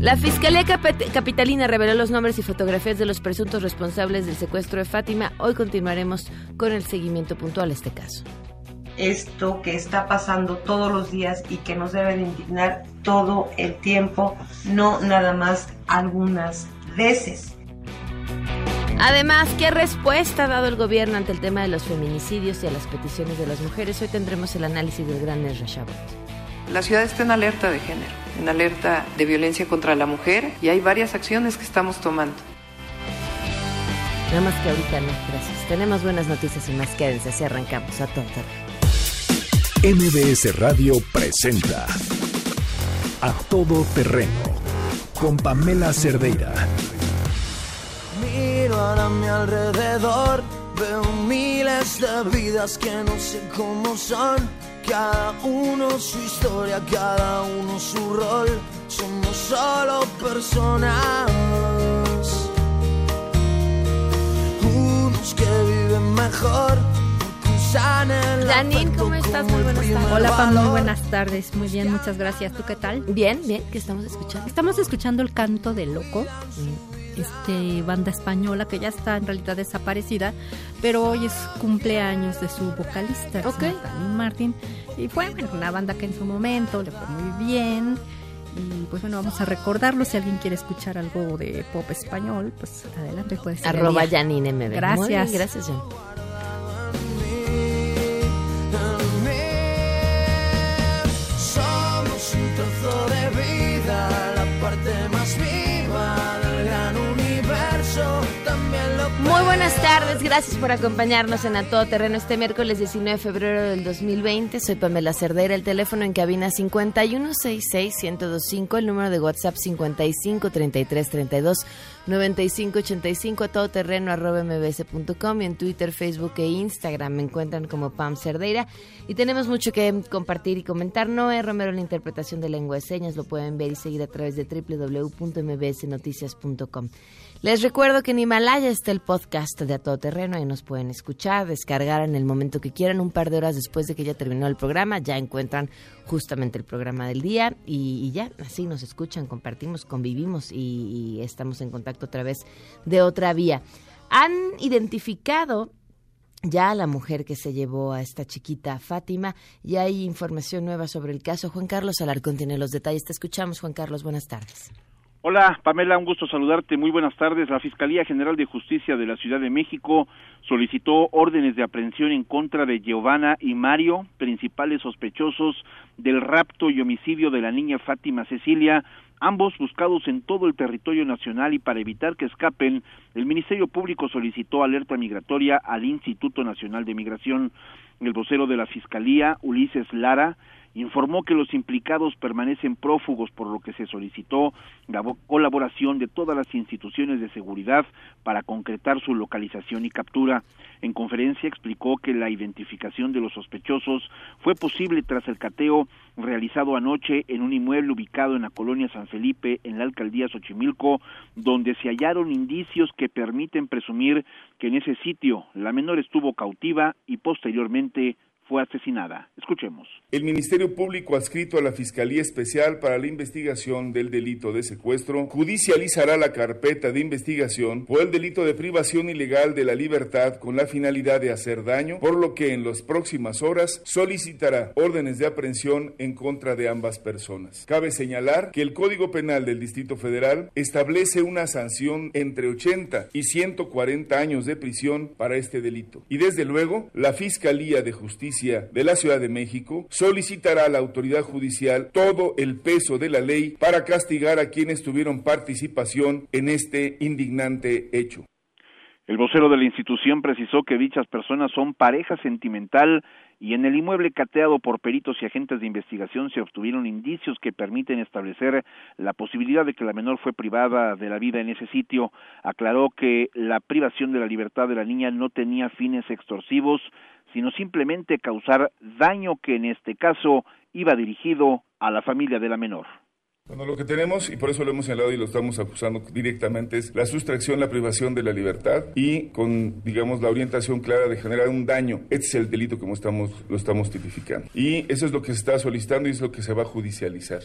La Fiscalía Capitalina reveló los nombres y fotografías de los presuntos responsables del secuestro de Fátima. Hoy continuaremos con el seguimiento puntual a este caso. Esto que está pasando todos los días y que nos debe de indignar todo el tiempo, no nada más algunas veces. Además, ¿qué respuesta ha dado el gobierno ante el tema de los feminicidios y a las peticiones de las mujeres? Hoy tendremos el análisis del gran Ezra La ciudad está en alerta de género en alerta de violencia contra la mujer y hay varias acciones que estamos tomando. Nada más que ahorita no, gracias. Tenemos buenas noticias y más quédense, así arrancamos a todo MBS Radio presenta A Todo Terreno con Pamela Cerdeira. Mi alrededor, veo miles de vidas que no sé cómo son cada uno su historia, cada uno su rol. Somos solo personas. Unos que viven mejor. Janine, ¿cómo estás? Muy buenas tardes. Hola, Pam, muy buenas tardes. Muy bien, muchas gracias. ¿Tú qué tal? Bien, bien. ¿Qué estamos escuchando? Estamos escuchando el canto de loco este, banda española que ya está en realidad desaparecida, pero hoy es cumpleaños de su vocalista, okay. Martin, y fue bueno, una banda que en su momento le fue muy bien. Y pues bueno, vamos a recordarlo. Si alguien quiere escuchar algo de pop español, pues adelante, puede ser. Arroba Janine MB. Gracias. gracias, Jan. Buenas tardes, gracias por acompañarnos en A Todo Terreno este miércoles 19 de febrero del 2020. Soy Pamela Cerdera, el teléfono en cabina 5166-1025, el número de WhatsApp 5533329585, a todoterreno arroba mbs.com y en Twitter, Facebook e Instagram me encuentran como Pam Cerdeira. Y tenemos mucho que compartir y comentar. Noé Romero, la interpretación de lengua de señas, lo pueden ver y seguir a través de www.mbsnoticias.com. Les recuerdo que en Himalaya está el podcast de A Todo Terreno, ahí nos pueden escuchar, descargar en el momento que quieran, un par de horas después de que ya terminó el programa, ya encuentran justamente el programa del día y, ya, así nos escuchan, compartimos, convivimos y, y estamos en contacto a través de otra vía. Han identificado ya a la mujer que se llevó a esta chiquita Fátima y hay información nueva sobre el caso. Juan Carlos Alarcón tiene los detalles. Te escuchamos, Juan Carlos. Buenas tardes. Hola, Pamela, un gusto saludarte. Muy buenas tardes. La Fiscalía General de Justicia de la Ciudad de México solicitó órdenes de aprehensión en contra de Giovanna y Mario, principales sospechosos del rapto y homicidio de la niña Fátima Cecilia, ambos buscados en todo el territorio nacional y para evitar que escapen, el Ministerio Público solicitó alerta migratoria al Instituto Nacional de Migración. El vocero de la Fiscalía, Ulises Lara, informó que los implicados permanecen prófugos por lo que se solicitó la colaboración de todas las instituciones de seguridad para concretar su localización y captura. En conferencia explicó que la identificación de los sospechosos fue posible tras el cateo realizado anoche en un inmueble ubicado en la colonia San Felipe en la alcaldía Xochimilco, donde se hallaron indicios que permiten presumir que en ese sitio la menor estuvo cautiva y posteriormente fue asesinada. Escuchemos. El Ministerio Público adscrito a la Fiscalía Especial para la Investigación del Delito de Secuestro judicializará la carpeta de investigación por el delito de privación ilegal de la libertad con la finalidad de hacer daño, por lo que en las próximas horas solicitará órdenes de aprehensión en contra de ambas personas. Cabe señalar que el Código Penal del Distrito Federal establece una sanción entre 80 y 140 años de prisión para este delito. Y desde luego, la Fiscalía de Justicia de la Ciudad de México solicitará a la autoridad judicial todo el peso de la ley para castigar a quienes tuvieron participación en este indignante hecho. El vocero de la institución precisó que dichas personas son pareja sentimental y en el inmueble cateado por peritos y agentes de investigación se obtuvieron indicios que permiten establecer la posibilidad de que la menor fue privada de la vida en ese sitio. Aclaró que la privación de la libertad de la niña no tenía fines extorsivos, sino simplemente causar daño que en este caso iba dirigido a la familia de la menor. Bueno, lo que tenemos, y por eso lo hemos señalado y lo estamos acusando directamente, es la sustracción, la privación de la libertad y con, digamos, la orientación clara de generar un daño. Este es el delito como estamos, lo estamos tipificando. Y eso es lo que se está solicitando y es lo que se va a judicializar.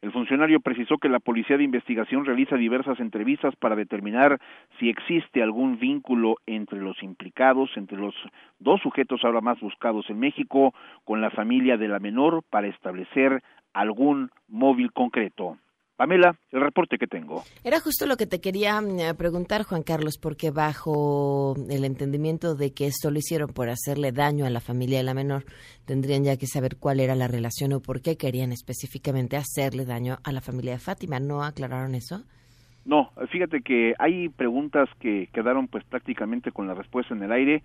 El funcionario precisó que la Policía de Investigación realiza diversas entrevistas para determinar si existe algún vínculo entre los implicados, entre los dos sujetos ahora más buscados en México, con la familia de la menor para establecer algún móvil concreto. Pamela, el reporte que tengo. Era justo lo que te quería mm, preguntar, Juan Carlos, porque bajo el entendimiento de que esto lo hicieron por hacerle daño a la familia de la menor, tendrían ya que saber cuál era la relación o por qué querían específicamente hacerle daño a la familia de Fátima. ¿No aclararon eso? No, fíjate que hay preguntas que quedaron pues prácticamente con la respuesta en el aire.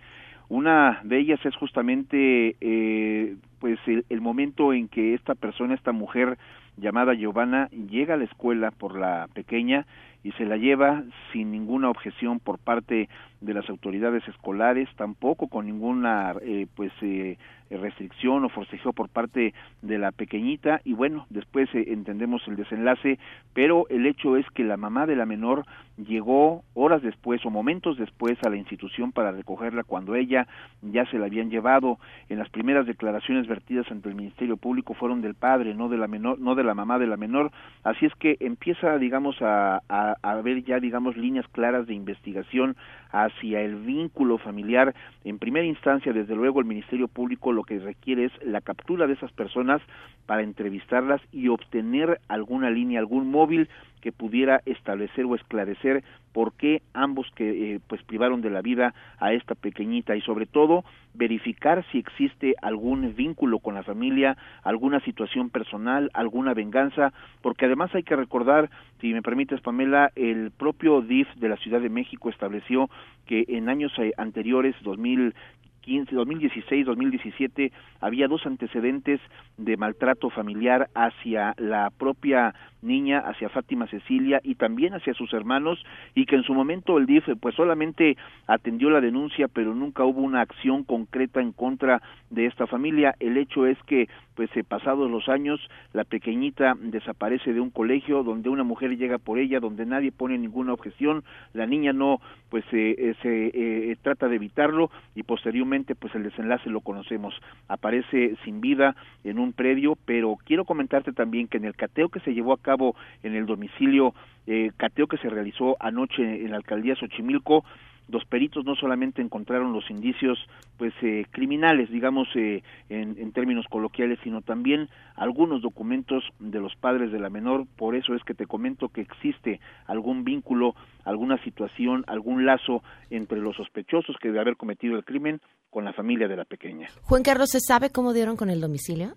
Una de ellas es justamente eh, pues el, momento en que esta persona, esta mujer llamada Giovanna, llega a la escuela por la pequeña y se la lleva sin ninguna objeción por parte de las autoridades escolares, tampoco con ninguna eh, pues eh, restricción o forcejeo por parte de la pequeñita y bueno, después eh, entendemos el desenlace, pero el hecho es que la mamá de la menor llegó horas después o momentos después a la institución para recogerla cuando ella ya se la habían llevado. En las primeras declaraciones vertidas ante el Ministerio Público fueron del padre, no de la menor, no de la mamá de la menor, así es que empieza digamos a, a, a haber ya digamos líneas claras de investigación hacia el vínculo familiar. En primera instancia, desde luego, el Ministerio Público lo que requiere es la captura de esas personas para entrevistarlas y obtener alguna línea, algún móvil que pudiera establecer o esclarecer por qué ambos que eh, pues privaron de la vida a esta pequeñita y sobre todo verificar si existe algún vínculo con la familia, alguna situación personal, alguna venganza, porque además hay que recordar, si me permites Pamela, el propio DIF de la Ciudad de México estableció que en años eh, anteriores, 2000 2016, 2017, había dos antecedentes de maltrato familiar hacia la propia niña, hacia Fátima Cecilia y también hacia sus hermanos y que en su momento el DIF pues solamente atendió la denuncia pero nunca hubo una acción concreta en contra de esta familia. El hecho es que pues eh, pasados los años la pequeñita desaparece de un colegio donde una mujer llega por ella, donde nadie pone ninguna objeción, la niña no pues eh, eh, se trata de evitarlo y posteriormente pues el desenlace lo conocemos. Aparece sin vida en un predio, pero quiero comentarte también que en el cateo que se llevó a cabo en el domicilio eh, cateo que se realizó anoche en la alcaldía Xochimilco, los peritos no solamente encontraron los indicios pues eh, criminales digamos eh, en, en, términos coloquiales sino también algunos documentos de los padres de la menor. Por eso es que te comento que existe algún vínculo alguna situación algún lazo entre los sospechosos que debe haber cometido el crimen con la familia de la pequeña. Juan Carlos se sabe cómo dieron con el domicilio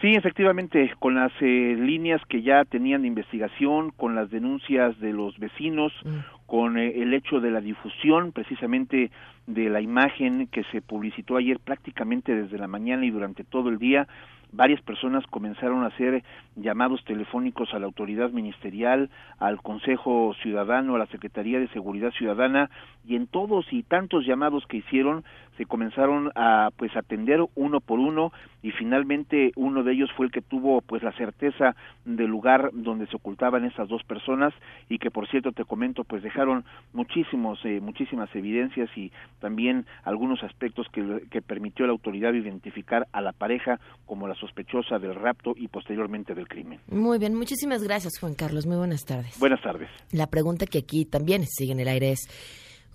Sí, efectivamente, con las eh, líneas que ya tenían de investigación, con las denuncias de los vecinos, mm. con eh, el hecho de la difusión precisamente de la imagen que se publicitó ayer prácticamente desde la mañana y durante todo el día, varias personas comenzaron a hacer llamados telefónicos a la autoridad ministerial, al Consejo Ciudadano, a la Secretaría de Seguridad Ciudadana y en todos y tantos llamados que hicieron se comenzaron a pues atender uno por uno y finalmente uno de ellos fue el que tuvo pues la certeza del lugar donde se ocultaban esas dos personas y que por cierto te comento pues dejaron muchísimos eh, muchísimas evidencias y también algunos aspectos que, que permitió la autoridad identificar a la pareja como la sospechosa del rapto y posteriormente del crimen. Muy bien, muchísimas gracias Juan Carlos, muy buenas tardes. Buenas tardes. La pregunta que aquí también sigue en el aire es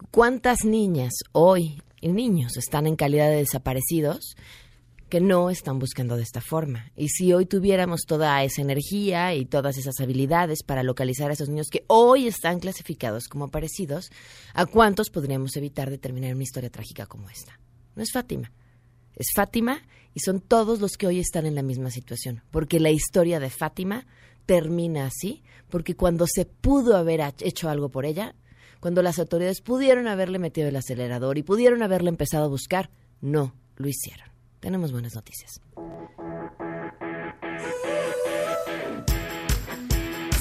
¿cuántas niñas hoy y niños están en calidad de desaparecidos? Que no están buscando de esta forma. Y si hoy tuviéramos toda esa energía y todas esas habilidades para localizar a esos niños que hoy están clasificados como aparecidos, ¿a cuántos podríamos evitar de terminar una historia trágica como esta? No es Fátima. Es Fátima y son todos los que hoy están en la misma situación, porque la historia de Fátima termina así, porque cuando se pudo haber hecho algo por ella, cuando las autoridades pudieron haberle metido el acelerador y pudieron haberle empezado a buscar, no lo hicieron. Tenemos buenas noticias.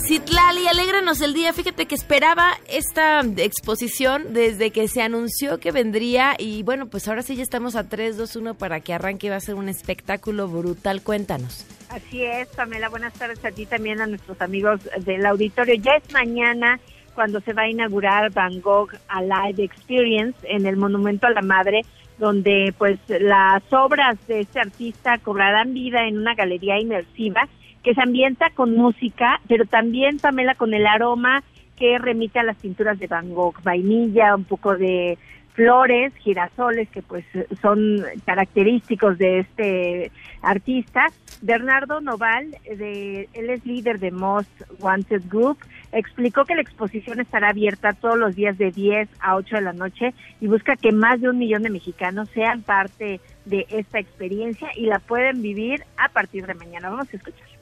Citlali, alégranos el día. Fíjate que esperaba esta exposición desde que se anunció que vendría y bueno, pues ahora sí ya estamos a 3, 2, 1 para que arranque. Va a ser un espectáculo brutal. Cuéntanos. Así es, Pamela. Buenas tardes a ti también, a nuestros amigos del auditorio. Ya es mañana cuando se va a inaugurar Van Gogh Alive Experience en el Monumento a la Madre, donde pues las obras de este artista cobrarán vida en una galería inmersiva que se ambienta con música, pero también, Pamela, con el aroma que remite a las pinturas de Van Gogh, vainilla, un poco de flores, girasoles, que pues son característicos de este artista. Bernardo Noval, de, él es líder de Most Wanted Group, explicó que la exposición estará abierta todos los días de 10 a 8 de la noche y busca que más de un millón de mexicanos sean parte de esta experiencia y la pueden vivir a partir de mañana. Vamos a escuchar.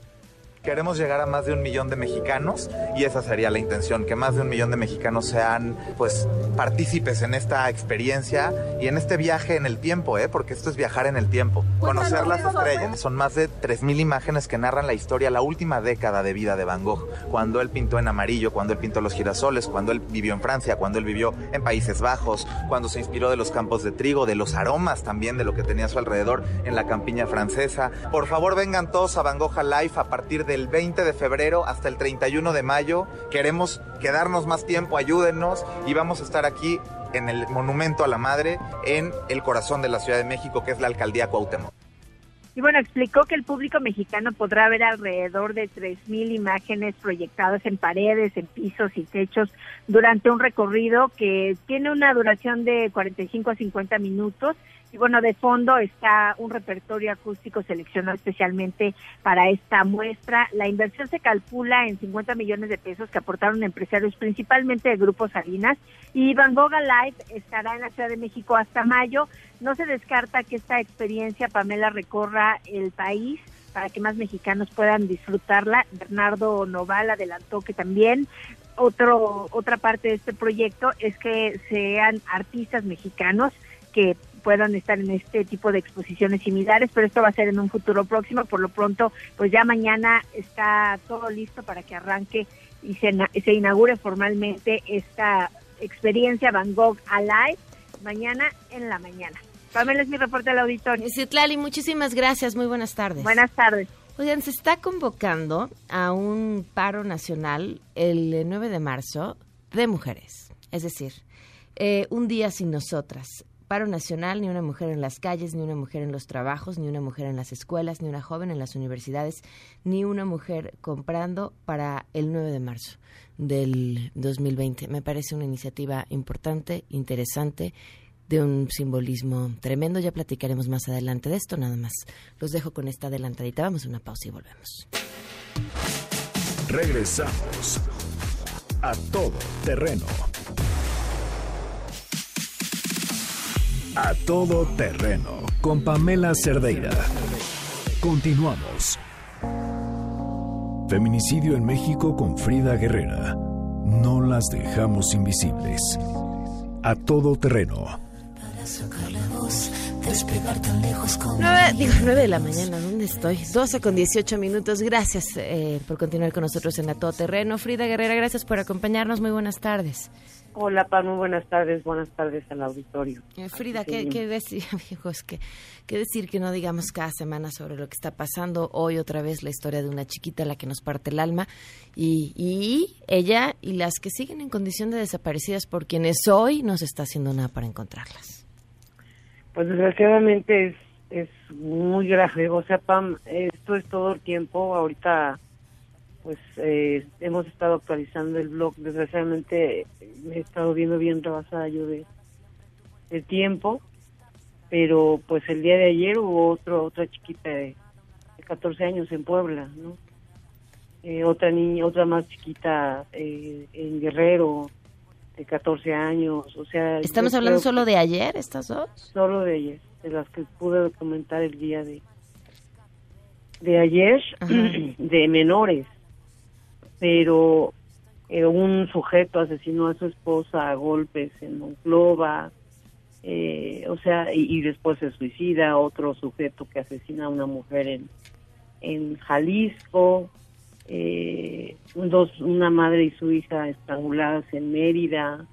Queremos llegar a más de un millón de mexicanos y esa sería la intención, que más de un millón de mexicanos sean pues partícipes en esta experiencia y en este viaje en el tiempo, ¿eh? porque esto es viajar en el tiempo, conocer las estrellas. Son más de 3.000 imágenes que narran la historia, la última década de vida de Van Gogh, cuando él pintó en amarillo, cuando él pintó los girasoles, cuando él vivió en Francia, cuando él vivió en Países Bajos, cuando se inspiró de los campos de trigo, de los aromas también de lo que tenía a su alrededor en la campiña francesa. Por favor vengan todos a Van Gogh Life a partir de del 20 de febrero hasta el 31 de mayo. Queremos quedarnos más tiempo, ayúdennos y vamos a estar aquí en el Monumento a la Madre en el corazón de la Ciudad de México, que es la Alcaldía Cuauhtémoc. Y bueno, explicó que el público mexicano podrá ver alrededor de 3.000 imágenes proyectadas en paredes, en pisos y techos durante un recorrido que tiene una duración de 45 a 50 minutos y bueno, de fondo está un repertorio acústico seleccionado especialmente para esta muestra. La inversión se calcula en 50 millones de pesos que aportaron empresarios principalmente de Grupo Salinas y Van Gogh Live estará en la Ciudad de México hasta mayo. No se descarta que esta experiencia, Pamela, recorra el país para que más mexicanos puedan disfrutarla. Bernardo Noval adelantó que también otro, otra parte de este proyecto es que sean artistas mexicanos que puedan estar en este tipo de exposiciones similares, pero esto va a ser en un futuro próximo. Por lo pronto, pues ya mañana está todo listo para que arranque y se, se inaugure formalmente esta experiencia Van Gogh Alive mañana en la mañana. Pamela es mi reporte al auditorio. Citlali, muchísimas gracias. Muy buenas tardes. Buenas tardes. Oigan, se está convocando a un paro nacional el 9 de marzo de mujeres. Es decir, eh, un día sin nosotras paro nacional, ni una mujer en las calles, ni una mujer en los trabajos, ni una mujer en las escuelas, ni una joven en las universidades, ni una mujer comprando para el 9 de marzo del 2020. Me parece una iniciativa importante, interesante, de un simbolismo tremendo. Ya platicaremos más adelante de esto, nada más. Los dejo con esta adelantadita. Vamos a una pausa y volvemos. Regresamos a todo terreno. A todo terreno con Pamela Cerdeira. Continuamos. Feminicidio en México con Frida Guerrera. No las dejamos invisibles. A todo terreno. Nueve, digo, 9 de la mañana, ¿dónde estoy? 12 con 18 minutos. Gracias eh, por continuar con nosotros en A Todo Terreno. Frida Guerrera, gracias por acompañarnos. Muy buenas tardes. Hola, Pam, muy buenas tardes. Buenas tardes al auditorio. Eh, Frida, ¿qué, decir, amigos? ¿qué, ¿Qué decir que no digamos cada semana sobre lo que está pasando? Hoy otra vez la historia de una chiquita a la que nos parte el alma y, y ella y las que siguen en condición de desaparecidas por quienes hoy no se está haciendo nada para encontrarlas. Pues desgraciadamente es, es muy grave. O sea, Pam, esto es todo el tiempo. Ahorita pues eh, hemos estado actualizando el blog. Desgraciadamente me he estado viendo bien rebasada yo de, de tiempo, pero pues el día de ayer hubo otro, otra chiquita de, 14 años en Puebla, ¿no? Eh, otra niña, otra más chiquita eh, en Guerrero de 14 años, o sea... ¿Estamos hablando solo de ayer, estas dos? Solo de ayer, de las que pude documentar el día de, de ayer, de menores pero eh, un sujeto asesinó a su esposa a golpes en Monclova, eh, o sea, y, después se suicida, otro sujeto que asesina a una mujer en, en Jalisco, eh, dos, una madre y su hija estranguladas en Mérida,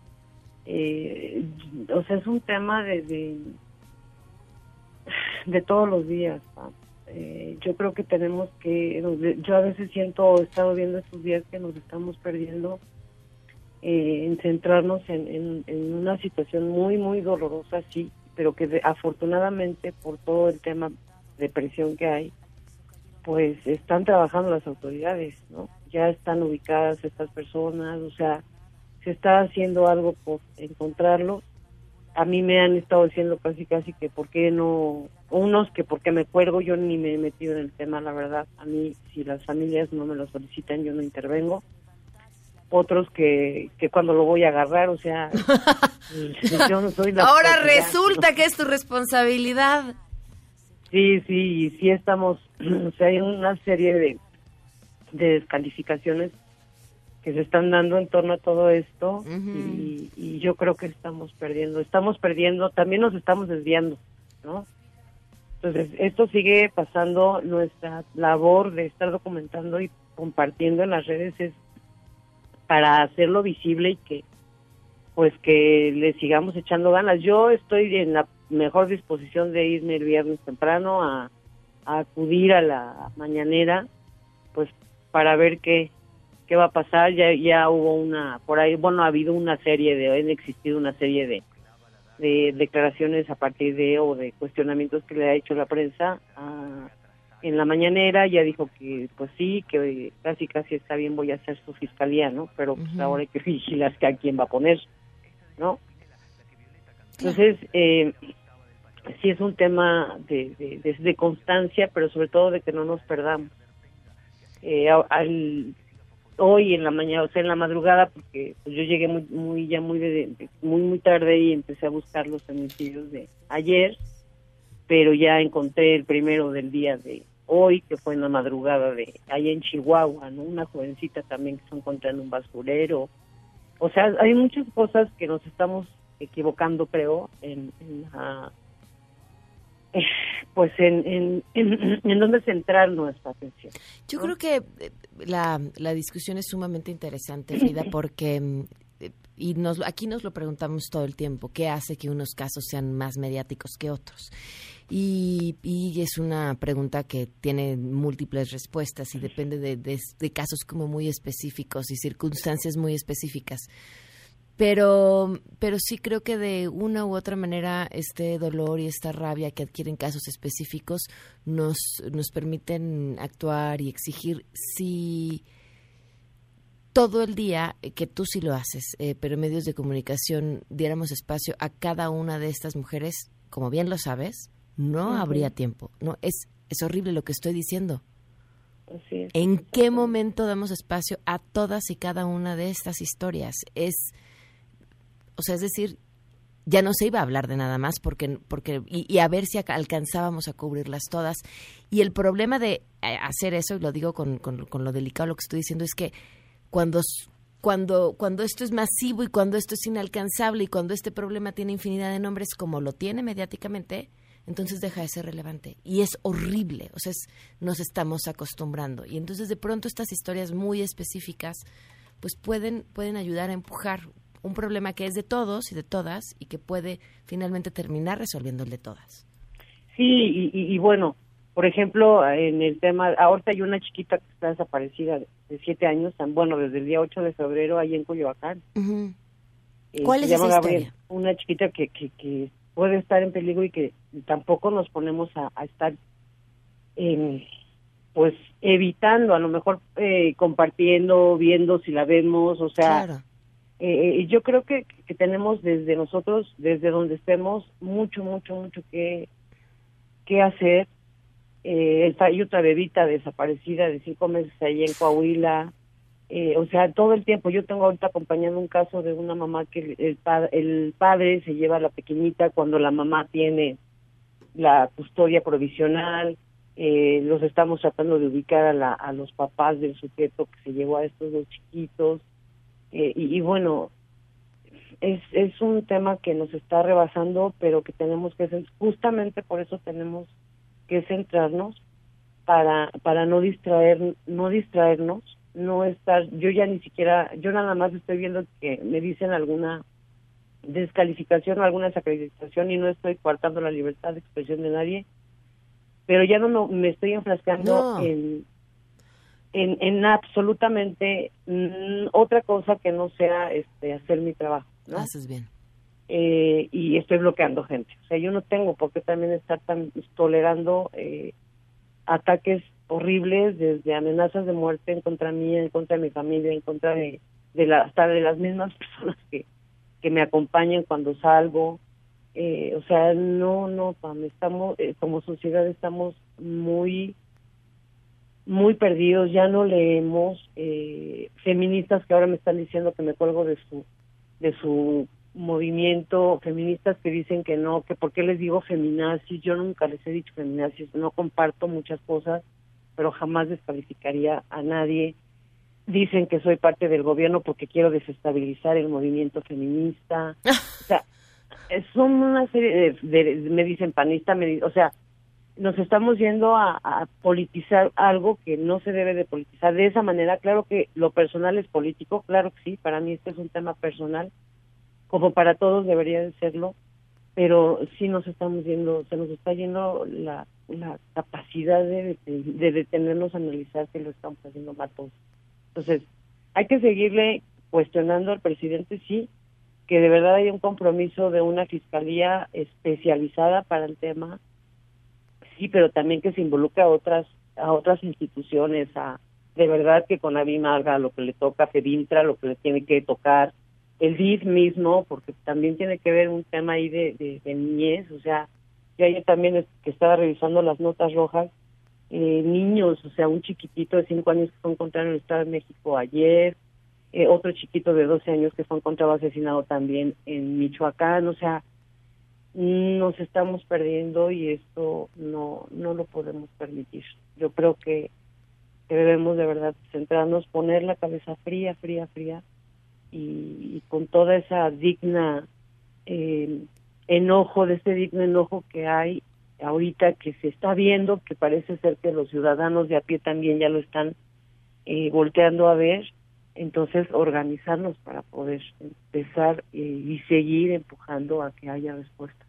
eh, o sea, es un tema de, de, de todos los días. Eh, yo creo que tenemos que, yo a veces siento, he estado viendo estos días que nos estamos perdiendo eh, en centrarnos en, una situación muy, muy dolorosa, sí, pero que afortunadamente por todo el tema de presión que hay, pues están trabajando las autoridades, ¿no? Ya están ubicadas estas personas, o sea, se está haciendo algo por encontrarlo. A mí me han estado diciendo casi casi que por qué no, unos que porque me cuelgo, yo ni me he metido en el tema, la verdad. A mí, si las familias no me lo solicitan, yo no intervengo otros que, que cuando lo voy a agarrar, o sea, yo no soy la Ahora resulta que es tu responsabilidad. Sí, sí, y sí estamos, o sea, hay una serie de, de descalificaciones que se están dando en torno a todo esto y, y, yo creo que estamos perdiendo, estamos perdiendo, también nos estamos desviando, ¿no? Entonces, esto sigue pasando, nuestra labor de estar documentando y compartiendo en las redes es para hacerlo visible y que pues que le sigamos echando ganas. Yo estoy en la mejor disposición de irme el viernes temprano a, acudir a la mañanera, pues para ver qué, qué va a pasar. Ya, ya hubo una, por ahí, bueno, ha habido una serie de, han existido una serie de, de declaraciones a partir de o de cuestionamientos que le ha hecho la prensa a, en la mañanera ya dijo que pues sí, que casi casi está bien, voy a hacer su fiscalía, ¿no? Pero pues ahora hay que vigilar que a quién va a poner, ¿no? Entonces, eh, sí es un tema de, de, constancia, pero sobre todo de que no nos perdamos. Eh, al, hoy en la mañana, o sea, en la madrugada, porque pues, yo llegué muy, muy ya muy, muy, muy tarde y empecé a buscar los homicidios de ayer, pero ya encontré el primero del día de, hoy, que fue en la madrugada de ahí en Chihuahua, ¿no? Una jovencita también que se encontró en un basurero. O sea, hay muchas cosas que nos estamos equivocando, creo, en, pues en, en, en, dónde centrar nuestra atención. Yo creo que eh, la, la discusión es sumamente interesante, Frida, porque mm, eh, y nos, aquí nos lo preguntamos todo el tiempo, ¿qué hace que unos casos sean más mediáticos que otros? Y, es una pregunta que tiene múltiples respuestas y depende de, casos como muy específicos y circunstancias muy específicas. Pero, pero sí creo que de una u otra manera este dolor y esta rabia que adquieren casos específicos nos, nos permiten actuar y exigir si todo el día, que tú sí lo haces, eh, pero medios de comunicación diéramos espacio a cada una de estas mujeres, como bien lo sabes, no habría tiempo. No, es, es horrible lo que estoy diciendo. ¿En qué momento damos espacio a todas y cada una de estas historias? Es, o sea, es decir, ya no se iba a hablar de nada más porque, porque y, a ver si alcanzábamos a cubrirlas todas. Y el problema de eh, hacer eso, y lo digo con, con, con lo delicado lo que estoy diciendo, es que cuando cuando, cuando esto es masivo y cuando esto es inalcanzable y cuando este problema tiene infinidad de nombres como lo tiene mediáticamente, entonces deja de ser relevante. Y es horrible, o sea, nos estamos acostumbrando. Y entonces de pronto estas historias muy específicas, pues pueden, pueden ayudar a empujar un problema que es de todos y de todas y que puede finalmente terminar resolviendo el de todas. Sí, y, bueno, por ejemplo, en el tema, ahorita hay una chiquita que está desaparecida de siete años, bueno, desde el día 8 de febrero ahí en Coyoacán. Eh, ¿Cuál es esa historia? Una chiquita que, que, que puede estar en peligro y que tampoco nos ponemos a, estar pues evitando, a lo mejor eh, compartiendo, viendo si la vemos, o sea, eh, eh, yo creo que, que tenemos desde nosotros, desde donde estemos, mucho, mucho, mucho que, que hacer. Eh, hay otra bebita desaparecida de cinco meses ahí en Coahuila, eh, o sea, todo el tiempo. Yo tengo ahorita acompañando un caso de una mamá que el, el padre se lleva a la pequeñita cuando la mamá tiene la custodia provisional. Eh, los estamos tratando de ubicar a, la, a los papás del sujeto que se llevó a estos dos chiquitos. Eh, y, y, bueno, es, es un tema que nos está rebasando, pero que tenemos que, justamente por eso tenemos que centrarnos para, para no distraer, no distraernos, no estar, yo ya ni siquiera, yo nada más estoy viendo que me dicen alguna descalificación o alguna desacreditación y no estoy coartando la libertad de expresión de nadie, pero ya no me, estoy enfrascando en, en, en absolutamente mm, otra cosa que no sea este hacer mi trabajo. ¿no? Haces bien. Eh, y estoy bloqueando gente. O sea, yo no tengo por qué también estar tan tolerando eh, ataques horribles, desde amenazas de muerte en contra mía, en contra de mi familia, en contra de, de la, hasta de las mismas personas que, que me acompañan cuando salgo. Eh, o sea, no, no, Pam, estamos, eh, como sociedad estamos muy, muy perdidos, ya no leemos eh, feministas que ahora me están diciendo que me cuelgo de su, de su movimiento, feministas que dicen que no, que por qué les digo feminazis, yo nunca les he dicho feminazis, no comparto muchas cosas, pero jamás descalificaría a nadie dicen que soy parte del gobierno porque quiero desestabilizar el movimiento feminista. o sea, son una serie de, me dicen panista, me, o sea, nos estamos yendo a, politizar algo que no se debe de politizar de esa manera. Claro que lo personal es político, claro que sí, para mí este es un tema personal, como para todos debería de serlo, pero sí nos estamos yendo, se nos está yendo la, la capacidad de, de, de detenernos a analizar que lo estamos haciendo mal todos. Entonces, hay que seguirle cuestionando al presidente, sí, que de verdad haya un compromiso de una fiscalía especializada para el tema, sí, pero también que se involucre a otras a otras instituciones, a de verdad que con Abim haga lo que le toca, Fedintra lo que le tiene que tocar, el DIF mismo, porque también tiene que ver un tema ahí de, de, niñez, o sea, yo ayer también que estaba revisando las notas rojas, eh, niños, o sea, un chiquitito de 5 años que fue encontrado en el Estado de México ayer, eh, otro chiquito de 12 años que fue encontrado asesinado también en Michoacán, o sea, nos estamos perdiendo y esto no no lo podemos permitir. Yo creo que, debemos de verdad centrarnos, poner la cabeza fría, fría, fría y, con toda esa digna eh, enojo, de ese digno enojo que hay ahorita que se está viendo, que parece ser que los ciudadanos de a pie también ya lo están eh, volteando a ver, entonces organizarnos para poder empezar eh, y seguir empujando a que haya respuesta.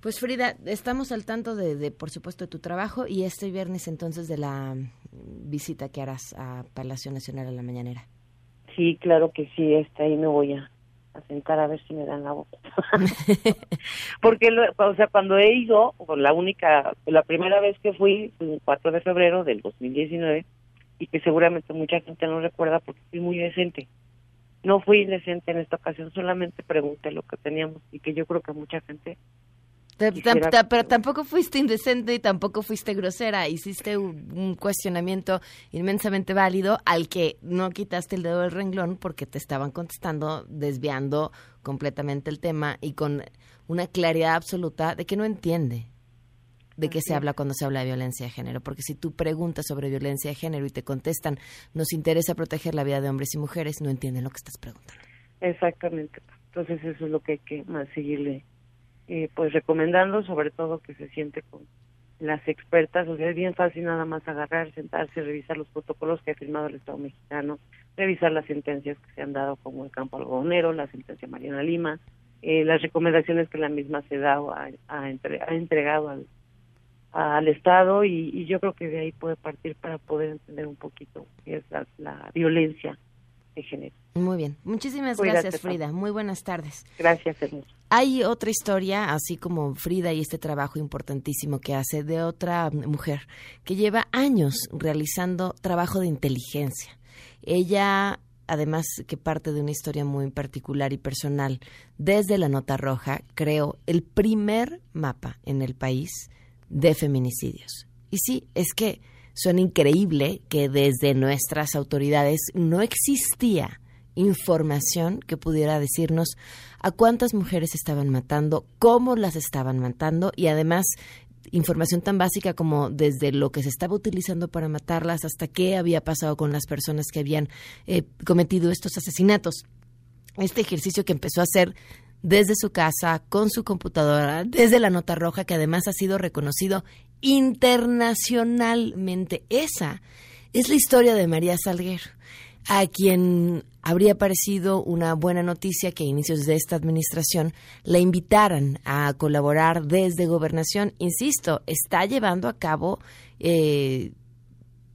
Pues Frida, estamos al tanto de, de, por supuesto, de tu trabajo y este viernes entonces de la visita que harás a Palacio Nacional a la mañanera. Sí, claro que sí, está ahí me voy a, a sentar a ver si me dan la voz. Porque, o sea, cuando he ido, la única, la primera vez que fui, el 4 de febrero del 2019, y que seguramente mucha gente no recuerda porque fui muy decente. No fui decente en esta ocasión, solamente pregunté lo que teníamos y que yo creo que mucha gente pero tampoco fuiste indecente y tampoco fuiste grosera. Hiciste un, cuestionamiento inmensamente válido al que no quitaste el dedo del renglón porque te estaban contestando, desviando completamente el tema y con una claridad absoluta de que no entiende de qué se habla cuando se habla de violencia de género. Porque si tú preguntas sobre violencia de género y te contestan, nos interesa proteger la vida de hombres y mujeres, no entienden lo que estás preguntando. Exactamente. Entonces eso es lo que hay que más seguirle eh, pues recomendando sobre todo que se siente con las expertas, o sea, es bien fácil nada más agarrar, sentarse, revisar los protocolos que ha firmado el Estado mexicano, revisar las sentencias que se han dado como el campo algodonero, la sentencia Mariana Lima, eh, las recomendaciones que la misma se ha, ha, entregado al, al Estado y, yo creo que de ahí puede partir para poder entender un poquito qué es la, la violencia de género. Muy bien. Muchísimas gracias, Frida. Muy buenas tardes. Gracias. Hay otra historia, así como Frida y este trabajo importantísimo que hace de otra mujer que lleva años realizando trabajo de inteligencia. Ella, además que parte de una historia muy particular y personal, desde la nota roja, creó el primer mapa en el país de feminicidios. Y sí, es que suena increíble que desde nuestras autoridades no existía información que pudiera decirnos a cuántas mujeres estaban matando, cómo las estaban matando y además información tan básica como desde lo que se estaba utilizando para matarlas hasta qué había pasado con las personas que habían eh, cometido estos asesinatos. Este ejercicio que empezó a hacer desde su casa, con su computadora, desde la nota roja, que además ha sido reconocido internacionalmente. Esa es la historia de María Salguero, a quien habría parecido una buena noticia que a inicios de esta administración la invitaran a colaborar desde gobernación. Insisto, está llevando a cabo eh,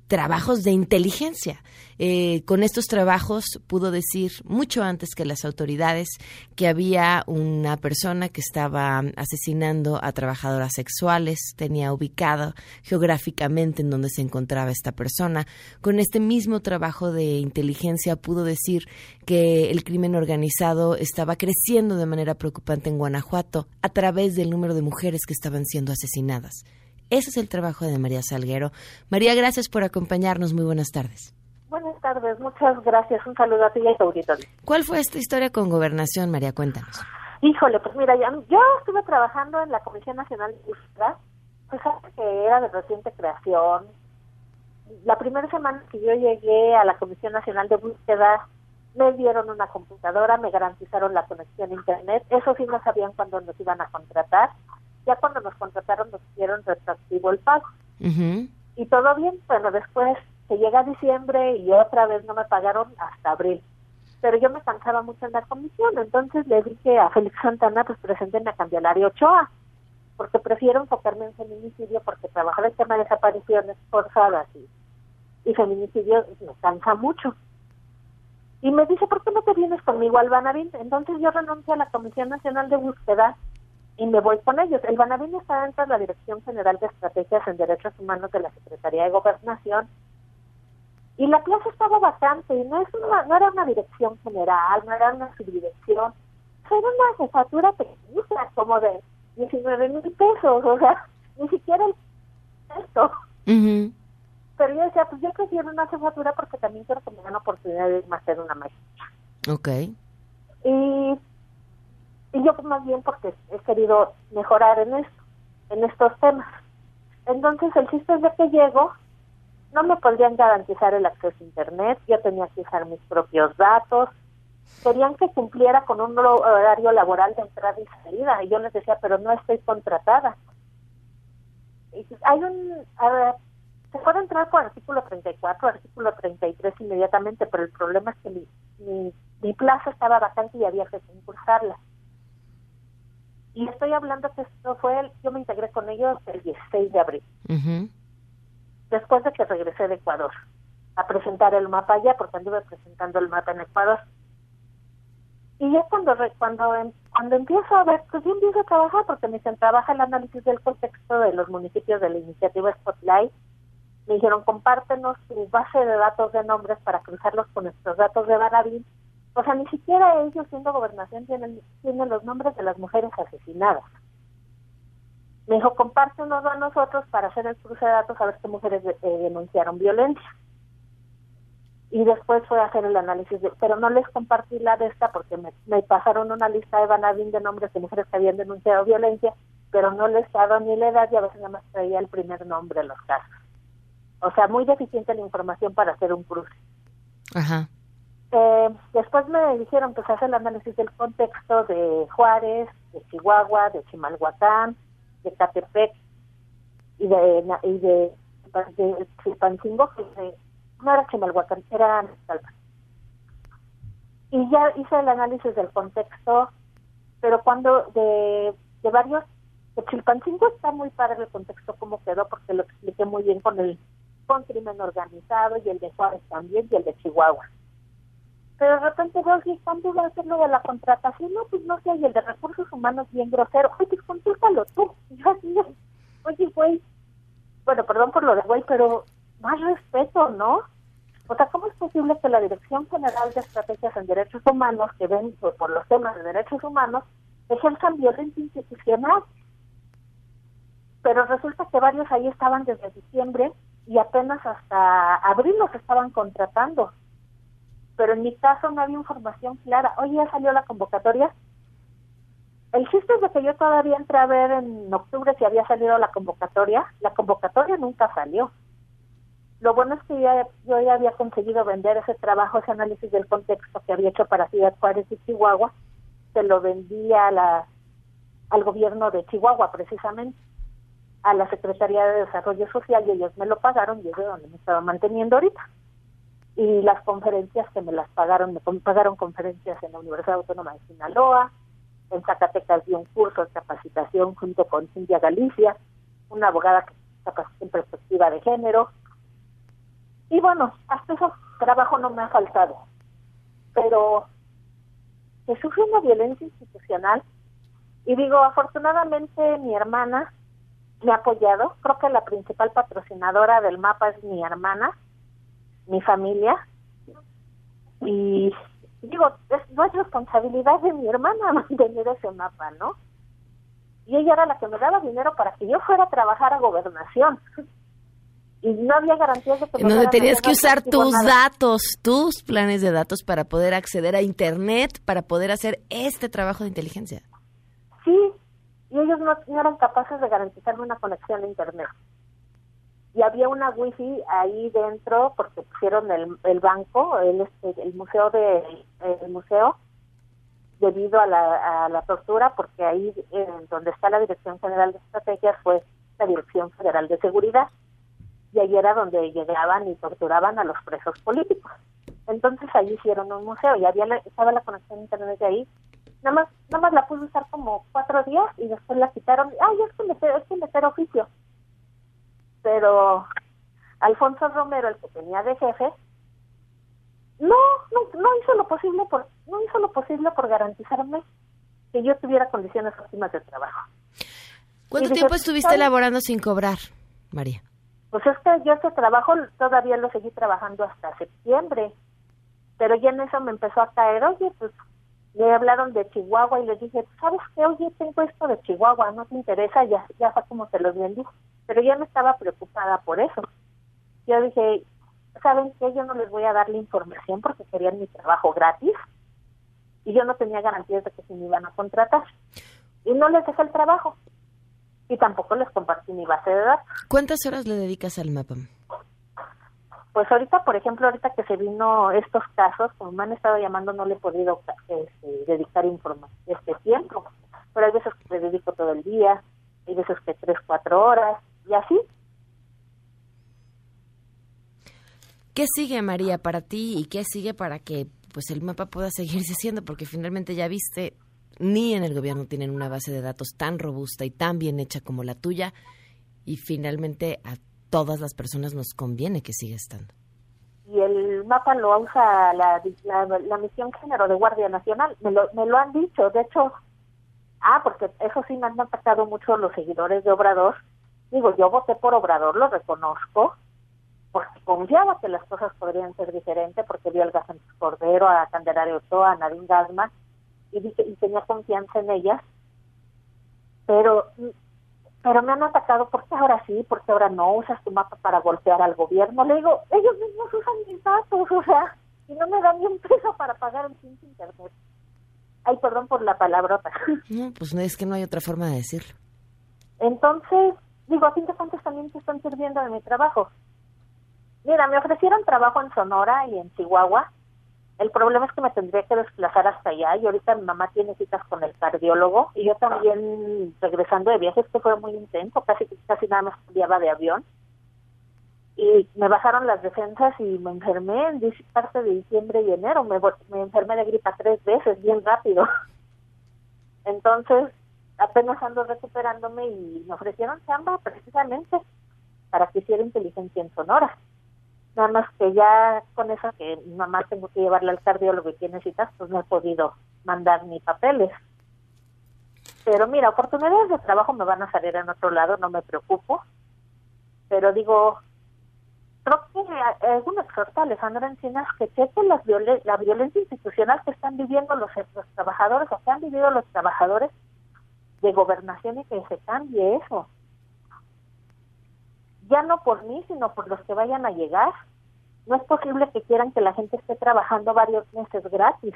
trabajos de inteligencia. Eh, con estos trabajos pudo decir mucho antes que las autoridades que había una persona que estaba asesinando a trabajadoras sexuales, tenía ubicado geográficamente en donde se encontraba esta persona. Con este mismo trabajo de inteligencia pudo decir que el crimen organizado estaba creciendo de manera preocupante en Guanajuato a través del número de mujeres que estaban siendo asesinadas. Ese es el trabajo de María Salguero. María, gracias por acompañarnos. Muy buenas tardes. Buenas tardes, muchas gracias. Un saludo a ti y a tu auditorio. ¿Cuál fue esta historia con gobernación, María? Cuéntanos. Híjole, pues mira, ya, yo estuve trabajando en la Comisión Nacional de Búsqueda, pues que era de reciente creación. La primera semana que yo llegué a la Comisión Nacional de Búsqueda, me dieron una computadora, me garantizaron la conexión a Internet. Eso sí no sabían cuándo nos iban a contratar ya cuando nos contrataron nos hicieron retroactivo el pago. Y todo bien, bueno, después se llega diciembre y otra vez no me pagaron hasta abril. Pero yo me cansaba mucho en la comisión, entonces le dije a Félix Santana, pues preséntenme a Candelaria Ochoa, porque prefiero enfocarme en feminicidio porque trabajar el tema de desapariciones forzadas y, y feminicidio me cansa mucho. Y me dice, ¿por qué no te vienes conmigo al Banabín? Entonces yo renuncio a la Comisión Nacional de Búsqueda y me voy con ellos. El Banabín está dentro de la Dirección General de Estrategias en Derechos Humanos de la Secretaría de Gobernación y la plaza estaba vacante y no es una, no era una dirección general, no era una subdirección, era una jefatura pequeñita, como de 19 mil pesos, o sea, ni siquiera el esto. Pero yo decía, pues yo prefiero una jefatura porque también quiero que me den oportunidad de hacer una maestría. Ok. Y y yo más bien porque he querido mejorar en esto, en estos temas. Entonces el chiste es de que llego, no me podrían garantizar el acceso a internet, yo tenía que usar mis propios datos, querían que cumpliera con un horario laboral de entrada y salida, y yo les decía, pero no estoy contratada. Y hay un, se puede entrar por artículo 34, artículo 33 inmediatamente, pero el problema es que mi, mi, mi plaza estaba vacante y había que concursarla. Y estoy hablando que esto fue, el, yo me integré con ellos el 16 de abril, después de que regresé de Ecuador a presentar el mapa allá, porque anduve presentando el mapa en Ecuador. Y ya cuando cuando em, cuando empiezo a ver, pues yo empiezo a trabajar, porque me dicen, trabaja el análisis del contexto de los municipios de la iniciativa Spotlight. Me dijeron, compártenos tu base de datos de nombres para cruzarlos con nuestros datos de Barabín o sea, ni siquiera ellos siendo gobernación tienen, los nombres de las mujeres asesinadas. Me dijo, compártenos a nosotros para hacer el cruce de datos a ver qué mujeres eh, denunciaron violencia. Y después fue a hacer el análisis, de, pero no les compartí la de esta porque me, pasaron una lista de Banabín de nombres de mujeres que habían denunciado violencia, pero no les daba ni la edad y a veces nada más traía el primer nombre en los casos. O sea, muy deficiente la información para hacer un cruce. Ajá. Eh, después me dijeron pues hacer el análisis del contexto de Juárez, de Chihuahua, de Chimalhuacán, de Catepec y de y de, de que no era Chimalhuacán, era Salva. Y ya hice el análisis del contexto, pero cuando de, de varios, de Chilpancingo está muy padre el contexto cómo quedó, porque lo expliqué muy bien con el con crimen organizado y el de Juárez también y el de Chihuahua pero de repente veo que ¿cuándo va a hacer lo de la contratación? No, pues no sé, y el de recursos humanos bien grosero. Oye, pues contúrtalo tú. Yo así, oye, güey, bueno, perdón por lo de güey, pero más respeto, ¿no? O sea, ¿cómo es posible que la Dirección General de Estrategias en Derechos Humanos, que ven por, los temas de derechos humanos, ejerzan violencia institucional? Pero resulta que varios ahí estaban desde diciembre y apenas hasta abril los estaban contratando pero en mi caso no había información clara. Oye, ya salió la convocatoria. el chiste es de que yo todavía entré a ver en octubre si había salido la convocatoria. La convocatoria nunca salió. Lo bueno es que ya, yo ya había conseguido vender ese trabajo, ese análisis del contexto que había hecho para Ciudad Juárez y Chihuahua. Se lo vendí a la, al gobierno de Chihuahua, precisamente, a la Secretaría de Desarrollo Social, y ellos me lo pagaron y es de donde me estaba manteniendo ahorita. Y las conferencias que me las pagaron, me pagaron conferencias en la Universidad Autónoma de Sinaloa, en Zacatecas di un curso de capacitación junto con Cintia Galicia, una abogada que capacita en perspectiva de género. Y bueno, hasta eso trabajo no me ha faltado. Pero se sufre una violencia institucional y digo, afortunadamente mi hermana me ha apoyado. Creo que la principal patrocinadora del mapa es mi hermana, mi familia. Y digo, no es responsabilidad de mi hermana mantener ese mapa, ¿no? Y ella era la que me daba dinero para que yo fuera a trabajar a gobernación. Y no había garantías de que... En donde tenías que usar tus datos, tus planes de datos para poder acceder a Internet, para poder hacer este trabajo de inteligencia. Sí, y ellos no, no eran capaces de garantizarme una conexión a Internet y había una wifi ahí dentro porque pusieron el, el banco, el, este, el museo de el museo debido a la, a la tortura porque ahí donde está la Dirección General de Estrategias fue la Dirección Federal de Seguridad y ahí era donde llegaban y torturaban a los presos políticos. Entonces ahí hicieron un museo y había estaba la conexión internet de ahí. Nada más, nada más la pude usar como cuatro días y después la quitaron. Ay, es que meter, es que meter oficio pero Alfonso Romero, el que tenía de jefe, no, no, no hizo lo posible por, no hizo lo posible por garantizarme que yo tuviera condiciones óptimas de trabajo. ¿Cuánto tiempo estuviste laborando sin cobrar, María? Pues es que yo ese trabajo todavía lo seguí trabajando hasta septiembre, pero ya en eso me empezó a caer, oye, pues me hablaron de Chihuahua y les dije, ¿sabes qué? Oye, tengo esto de Chihuahua, ¿no te interesa? Ya, ya fue como se los vendí pero yo no estaba preocupada por eso. Yo dije, ¿saben qué? Yo no les voy a dar la información porque querían mi trabajo gratis y yo no tenía garantías de que se me iban a contratar. Y no les dejé el trabajo y tampoco les compartí mi base de datos. ¿Cuántas horas le dedicas al MAPAM? Pues ahorita, por ejemplo, ahorita que se vino estos casos, como me han estado llamando, no le he podido este, dedicar información este tiempo. Pero hay veces que le dedico todo el día, hay veces que tres, cuatro horas, y así. ¿Qué sigue, María, para ti y qué sigue para que pues el mapa pueda seguirse haciendo? Porque finalmente ya viste, ni en el gobierno tienen una base de datos tan robusta y tan bien hecha como la tuya y finalmente a todas las personas nos conviene que siga estando. Y el mapa lo usa la, la, misión género de Guardia Nacional, me lo, me lo han dicho, de hecho, ah, porque eso sí me han atacado mucho los seguidores de Obrador, Digo, yo voté por Obrador, lo reconozco, porque confiaba que las cosas podrían ser diferentes, porque vi al Gasantis Cordero, a Candelario Ochoa, a Nadine Gasma, y, y tenía confianza en ellas, pero pero me han atacado porque ahora sí, porque ahora no usas tu mapa para golpear al gobierno. Le digo, ellos mismos usan mis datos, o sea, y no me dan ni un peso para pagar un sin internet. Ay, perdón por la palabrota. No, pues es que no hay otra forma de decirlo. Entonces, digo, a fin de cuentas también te están sirviendo de mi trabajo. Mira, me ofrecieron trabajo en Sonora y en Chihuahua. El problema es que me tendría que desplazar hasta allá y ahorita mi mamá tiene citas con el cardiólogo y yo también regresando de viajes que fue muy intenso, casi casi nada más cambiaba de avión. Y me bajaron las defensas y me enfermé en parte de diciembre y enero. Me, me enfermé de gripa tres veces, bien rápido. Entonces, apenas ando recuperándome y me ofrecieron chamba precisamente para que hiciera inteligencia en Sonora. Nada más que ya con eso que mamá tengo que llevarle al cardiólogo y tiene citas, pues no he podido mandar ni papeles. Pero mira, oportunidades de trabajo me van a salir en otro lado, no me preocupo. Pero digo, creo que alguna exhorta Alejandra Encinas que cheque las la violencia institucional que están viviendo los, los trabajadores o que han vivido los trabajadores de gobernación y que se cambie eso. Ya no por mí, sino por los que vayan a llegar. No es posible que quieran que la gente esté trabajando varios meses gratis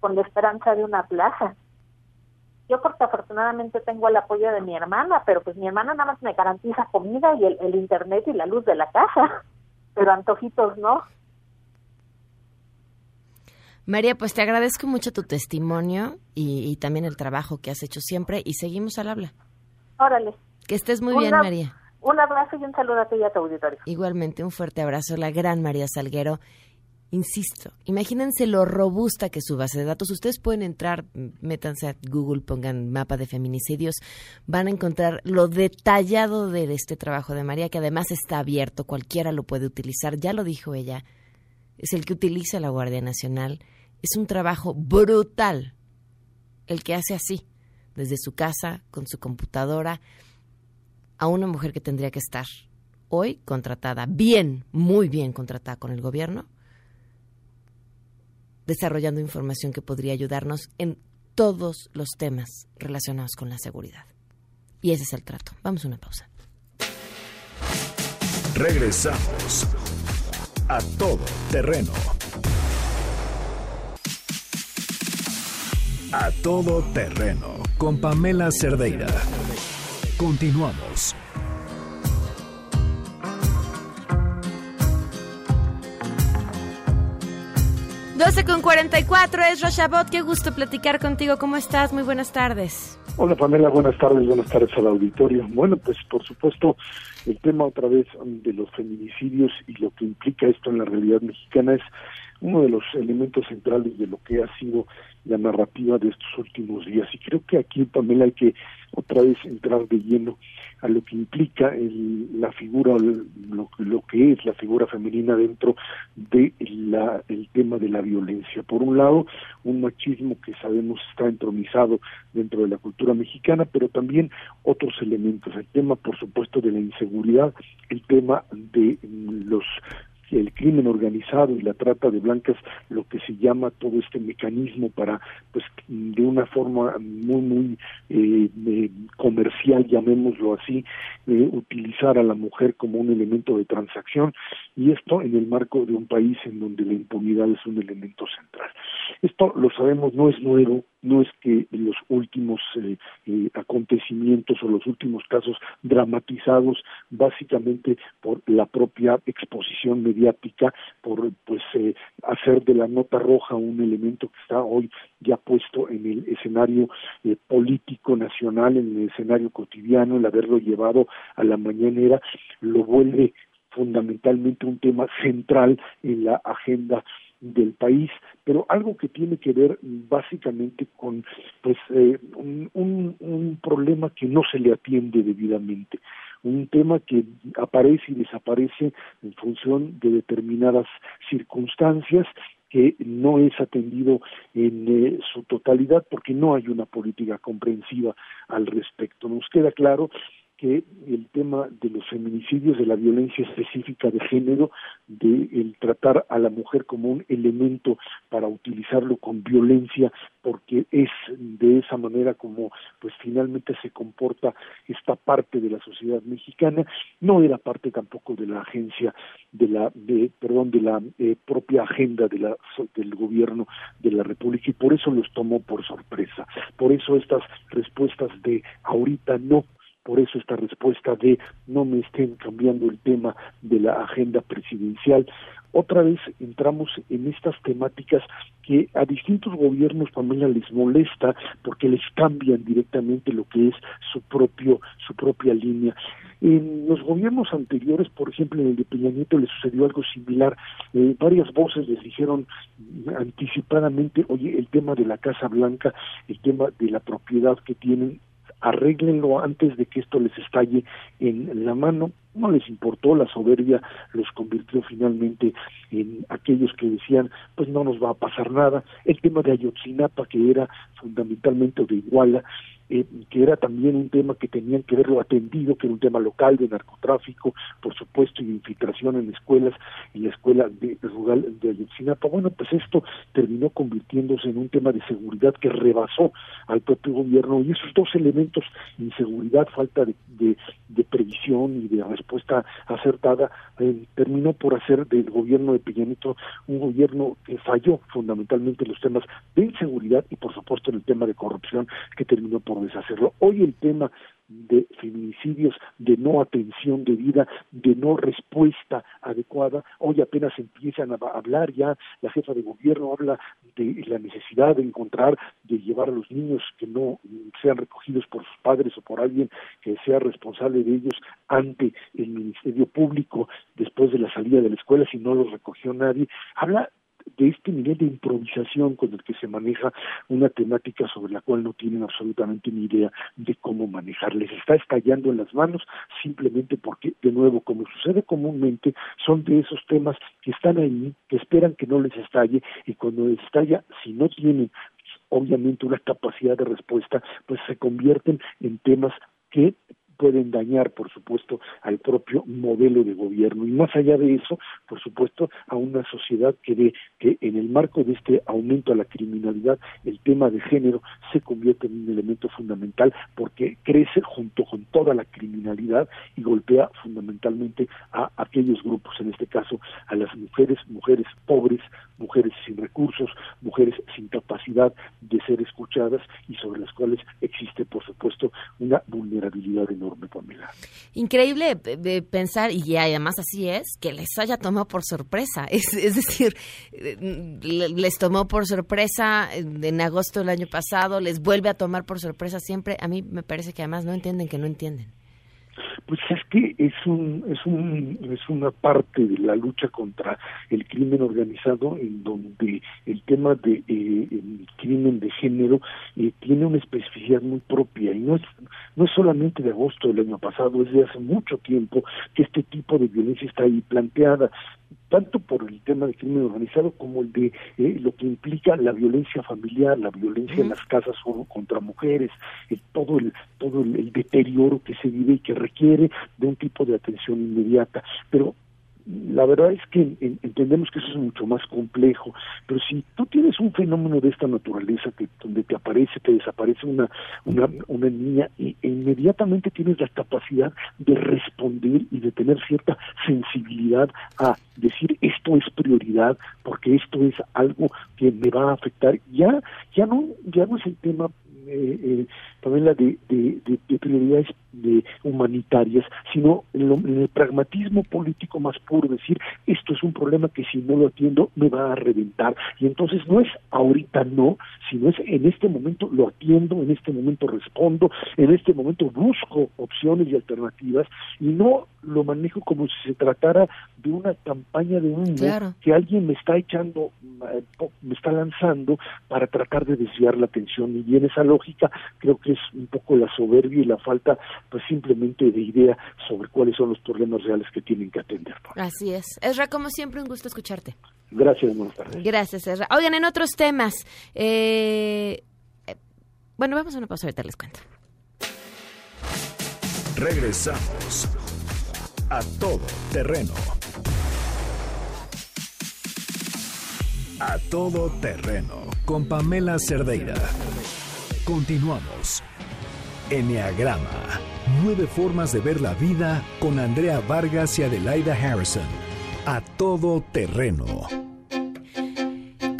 con la esperanza de una plaza. Yo porque afortunadamente tengo el apoyo de mi hermana, pero pues mi hermana nada más me garantiza comida y el, el internet y la luz de la casa, pero antojitos no. María, pues te agradezco mucho tu testimonio y, y también el trabajo que has hecho siempre y seguimos al habla. Órale. Que estés muy bien, María. Un abrazo y un saludo a ti y a tu auditorio. Igualmente, un fuerte abrazo, la gran María Salguero. Insisto, imagínense lo robusta que es su base de datos. Ustedes pueden entrar, métanse a Google, pongan mapa de feminicidios, van a encontrar lo detallado de este trabajo de María, que además está abierto, cualquiera lo puede utilizar, ya lo dijo ella, es el que utiliza la Guardia Nacional. Es un trabajo brutal el que hace así, desde su casa, con su computadora, a una mujer que tendría que estar hoy contratada, bien, muy bien contratada con el gobierno, desarrollando información que podría ayudarnos en todos los temas relacionados con la seguridad. Y ese es el trato. Vamos a una pausa. Regresamos a todo terreno. A todo terreno con Pamela Cerdeira. Continuamos. 12 con 44 es Roshabot. Qué gusto platicar contigo. ¿Cómo estás? Muy buenas tardes. Hola Pamela, buenas tardes, buenas tardes al auditorio. Bueno, pues por supuesto el tema otra vez de los feminicidios y lo que implica esto en la realidad mexicana es uno de los elementos centrales de lo que ha sido la narrativa de estos últimos días. Y creo que aquí, Pamela, hay que otra vez entrar de lleno a lo que implica el, la figura, lo, lo que es la figura femenina dentro de la, el tema de la violencia. Por un lado, un machismo que sabemos está entromizado dentro de la cultura mexicana, pero también otros elementos. El tema, por supuesto, de la inseguridad, el tema de los el crimen organizado y la trata de blancas, lo que se llama todo este mecanismo para, pues, de una forma muy, muy eh, comercial, llamémoslo así, eh, utilizar a la mujer como un elemento de transacción y esto en el marco de un país en donde la impunidad es un elemento central. Esto lo sabemos, no es nuevo, no es que los últimos eh, eh, acontecimientos o los últimos casos dramatizados básicamente por la propia exposición mediática, por pues eh, hacer de la nota roja un elemento que está hoy ya puesto en el escenario eh, político nacional, en el escenario cotidiano, el haberlo llevado a la mañanera, lo vuelve fundamentalmente un tema central en la agenda del país, pero algo que tiene que ver básicamente con pues eh, un, un, problema que no se le atiende debidamente, un tema que aparece y desaparece en función de determinadas circunstancias que no es atendido en eh, su totalidad porque no hay una política comprensiva al respecto. Nos queda claro que el tema de los feminicidios, de la violencia específica de género, de el tratar a la mujer como un elemento para utilizarlo con violencia, porque es de esa manera como pues finalmente se comporta esta parte de la sociedad mexicana, no era parte tampoco de la agencia de la de perdón de la eh, propia agenda de la del gobierno de la República y por eso los tomó por sorpresa. Por eso estas respuestas de ahorita no por eso esta respuesta de no me estén cambiando el tema de la agenda presidencial. Otra vez entramos en estas temáticas que a distintos gobiernos, Pamela, les molesta porque les cambian directamente lo que es su propio su propia línea. En los gobiernos anteriores, por ejemplo, en el de Peña Nieto le sucedió algo similar. Eh, varias voces les dijeron anticipadamente, oye, el tema de la Casa Blanca, el tema de la propiedad que tienen, arréglenlo antes de que esto les estalle en la mano. No les importó, la soberbia los convirtió finalmente en aquellos que decían, pues no nos va a pasar nada. El tema de Ayotzinapa, que era fundamentalmente de Iguala, eh, que era también un tema que tenían que verlo atendido, que era un tema local de narcotráfico, por supuesto, y infiltración en escuelas, en la escuela de, rural de Ayotzinapa. Bueno, pues esto terminó convirtiéndose en un tema de seguridad que rebasó al propio gobierno y esos dos elementos, inseguridad, falta de, de, de previsión y de respuesta acertada, eh, terminó por hacer del gobierno de Peña Nieto un gobierno que falló fundamentalmente en los temas de inseguridad y por supuesto en el tema de corrupción que terminó por deshacerlo. Hoy el tema de feminicidios, de no atención debida, de no respuesta adecuada. Hoy apenas empiezan a hablar ya, la jefa de gobierno habla de la necesidad de encontrar, de llevar a los niños que no sean recogidos por sus padres o por alguien que sea responsable de ellos ante el Ministerio Público después de la salida de la escuela si no los recogió nadie. Habla de este nivel de improvisación con el que se maneja una temática sobre la cual no tienen absolutamente ni idea de cómo manejar. Les está estallando en las manos simplemente porque, de nuevo, como sucede comúnmente, son de esos temas que están ahí, que esperan que no les estalle y cuando les estalla, si no tienen obviamente una capacidad de respuesta, pues se convierten en temas que pueden dañar, por supuesto, al propio modelo de gobierno. Y más allá de eso, por supuesto, a una sociedad que ve que en el marco de este aumento a la criminalidad, el tema de género se convierte en un elemento fundamental porque crece junto con toda la criminalidad y golpea fundamentalmente a aquellos grupos, en este caso a las mujeres, mujeres pobres, mujeres sin recursos, mujeres sin capacidad de ser escuchadas y sobre las cuales existe, por supuesto, una vulnerabilidad enorme. Increíble de pensar, y además así es, que les haya tomado por sorpresa. Es, es decir, les tomó por sorpresa en agosto del año pasado, les vuelve a tomar por sorpresa siempre. A mí me parece que además no entienden que no entienden. Pues es que es un es un es una parte de la lucha contra el crimen organizado en donde el tema de eh, el crimen de género eh, tiene una especificidad muy propia. Y no es no es solamente de agosto del año pasado, es de hace mucho tiempo que este tipo de violencia está ahí planteada tanto por el tema del crimen organizado como el de eh, lo que implica la violencia familiar, la violencia en las casas contra mujeres, todo el todo el, deterioro que se vive y que requiere de un tipo de atención inmediata. Pero la verdad es que entendemos que eso es mucho más complejo, pero si tú tienes un fenómeno de esta naturaleza que donde te aparece, te desaparece una una, una niña e, inmediatamente tienes la capacidad de responder y de tener cierta sensibilidad a decir esto es prioridad porque esto es algo que me va a afectar, ya ya no ya no es el tema eh, eh, también la de, de, prioridades de humanitarias, sino en, el pragmatismo político más puro, decir, esto es un problema que si no lo atiendo me va a reventar. Y entonces no es ahorita no, sino es en este momento lo atiendo, en este momento respondo, en este momento busco opciones y alternativas y no lo manejo como si se tratara de una campaña de humo que alguien me está echando, eh, me está lanzando para tratar de desviar la atención. Y en esa lógica creo que es un poco la soberbia y la falta pues simplemente de idea sobre cuáles son los problemas reales que tienen que atender. Así es. Esra, como siempre, un gusto escucharte. Gracias, buenas tardes. Gracias, Esra. Oigan, en otros temas, eh, eh, bueno, vamos a una pausa, ahorita les cuento. Regresamos a todo terreno. A todo terreno con Pamela Cerdeira. Continuamos. Enneagrama. Nueve formas de ver la vida con Andrea Vargas y Adelaida Harrison. A todo terreno.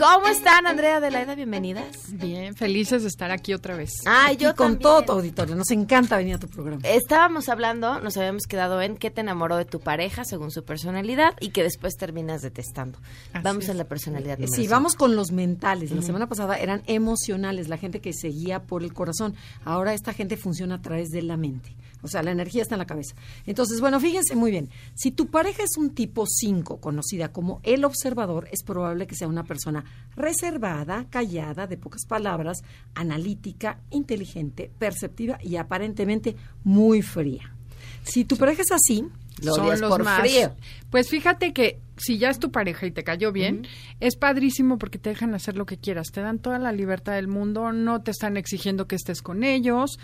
¿Cómo están, Andrea Adelaida? Bienvenidas. Bien, felices de estar aquí otra vez. Ay, yo con todo tu auditorio. Nos encanta venir a tu programa. Estábamos hablando, nos habíamos quedado en qué te enamoró de tu pareja según su personalidad y que después terminas detestando. vamos a la personalidad. Sí, vamos con los mentales. La semana pasada eran emocionales, la gente que seguía por el corazón. Ahora esta gente funciona a través de la mente. O sea, la energía está en la cabeza. Entonces, bueno, fíjense muy bien. Si tu pareja es un tipo 5, conocida como el observador, es probable que sea una persona reservada, callada, de pocas palabras, analítica, inteligente, perceptiva y aparentemente muy fría. Si tu pareja es así, lo son los por más. Frío. Pues fíjate que si ya es tu pareja y te cayó bien, es padrísimo porque te dejan hacer lo que quieras, te dan toda la libertad del mundo, no te están exigiendo que estés con ellos,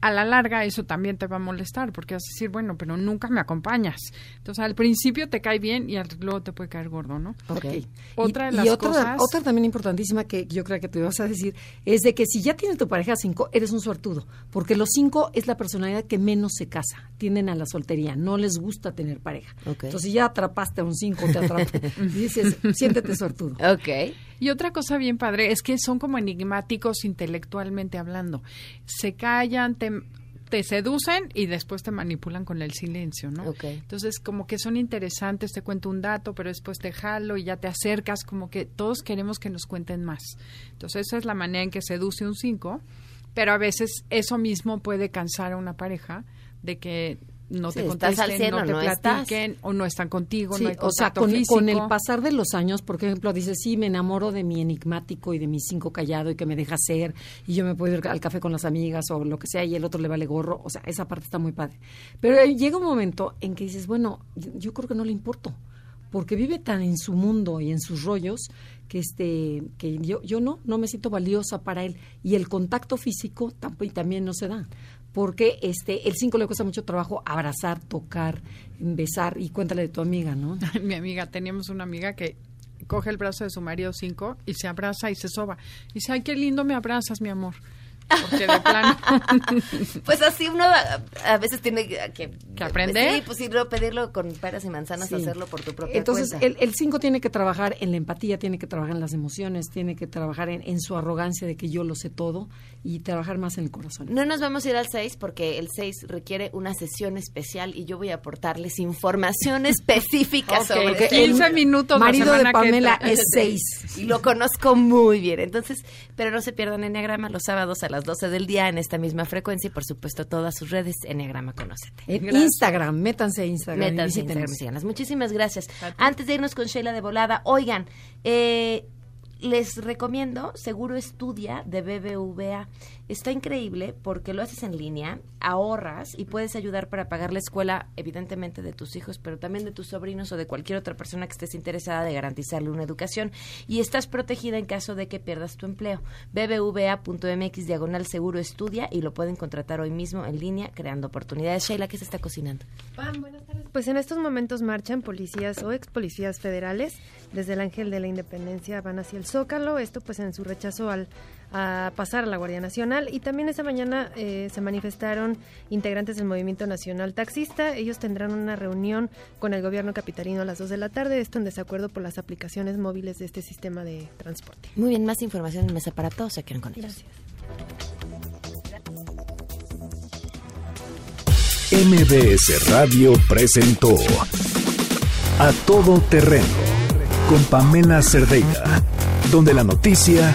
a la larga eso también te va a molestar porque vas a decir, bueno, pero nunca me acompañas. Entonces al principio te cae bien y luego te puede caer gordo, ¿no? Ok. Otra de las y otra, cosas... otra también importantísima que yo creo que te vas a decir es de que si ya tienes tu pareja cinco, eres un suertudo, porque los cinco es la personalidad que menos se casa, tienden a la soltería, no les gusta tener pareja. Entonces si ya atrapaste a un cinco, te atrapas, dices, siéntete suertudo. Ok. Y otra cosa bien padre es que son como enigmáticos intelectualmente hablando. Se callan, te, te seducen y después te manipulan con el silencio, ¿no? Entonces, como que son interesantes, te cuento un dato, pero después te jalo y ya te acercas, como que todos queremos que nos cuenten más. Entonces, esa es la manera en que seduce un 5, pero a veces eso mismo puede cansar a una pareja de que no Sí, te contesten, cien no te no estás. o no están contigo, Sí, no hay o sea, contacto con, físico. con el pasar de los años, por ejemplo, dices, sí, me enamoro de mi enigmático y de mi cinco callado y que me deja ser y yo me puedo ir al café con las amigas o lo que sea y el otro le vale gorro, o sea, esa parte está muy padre. Pero eh, llega un momento en que dices, bueno, yo, creo que no le importo porque vive tan en su mundo y en sus rollos que este que yo yo no no me siento valiosa para él y el contacto físico tamp- también no se da porque este el 5 le cuesta mucho trabajo abrazar, tocar, besar y cuéntale de tu amiga, ¿no? Mi amiga, teníamos una amiga que coge el brazo de su marido cinco y se abraza y se soba. Y dice, ay, qué lindo me abrazas, mi amor. Porque de plano... Pues así uno a, a veces tiene que, ¿Que aprender? Sí, pues sí, pedirlo con peras y manzanas, Sí. hacerlo por tu propia Entonces, cuenta. el, el cinco tiene que trabajar en la empatía, tiene que trabajar en las emociones, tiene que trabajar en, en su arrogancia de que yo lo sé todo y trabajar más en el corazón. No nos vamos a ir al 6 porque el 6 requiere una sesión especial y yo voy a aportarles información específica Ok, sobre porque este 15 tema. minutos Marido de que Pamela es seis. Y lo conozco muy bien. Entonces, pero no se pierdan Enneagrama los sábados a las 12 del día en esta misma frecuencia y por supuesto todas sus redes Enneagrama Conócete. En Gracias. Instagram, métanse a Instagram. Métanse a. Instagram. Muchísimas gracias. Antes de irnos con Sheila de volada, oigan, eh, les recomiendo Seguro Estudia de BBVA. Está increíble porque lo haces en línea, ahorras y puedes ayudar para pagar la escuela, evidentemente, de tus hijos, pero también de tus sobrinos o de cualquier otra persona que estés interesada de garantizarle una educación. Y estás protegida en caso de que pierdas tu empleo. bbva.mx diagonal seguro estudia y lo pueden contratar hoy mismo en línea, creando oportunidades. Sheila, ¿qué se está cocinando? Pues en estos momentos marchan policías o ex policías federales desde el Ángel de la Independencia van hacia el Zócalo, esto pues en su rechazo al a pasar a la Guardia Nacional y también esta mañana eh, se manifestaron integrantes del Movimiento Nacional Taxista, ellos tendrán una reunión con el gobierno capitalino a las 2 de la tarde, esto en desacuerdo por las aplicaciones móviles de este sistema de transporte. Muy bien, más información en Mesa para Todos, se quedan con ellos. MBS Radio presentó A Todo Terreno con Pamela Cerdeira, donde la noticia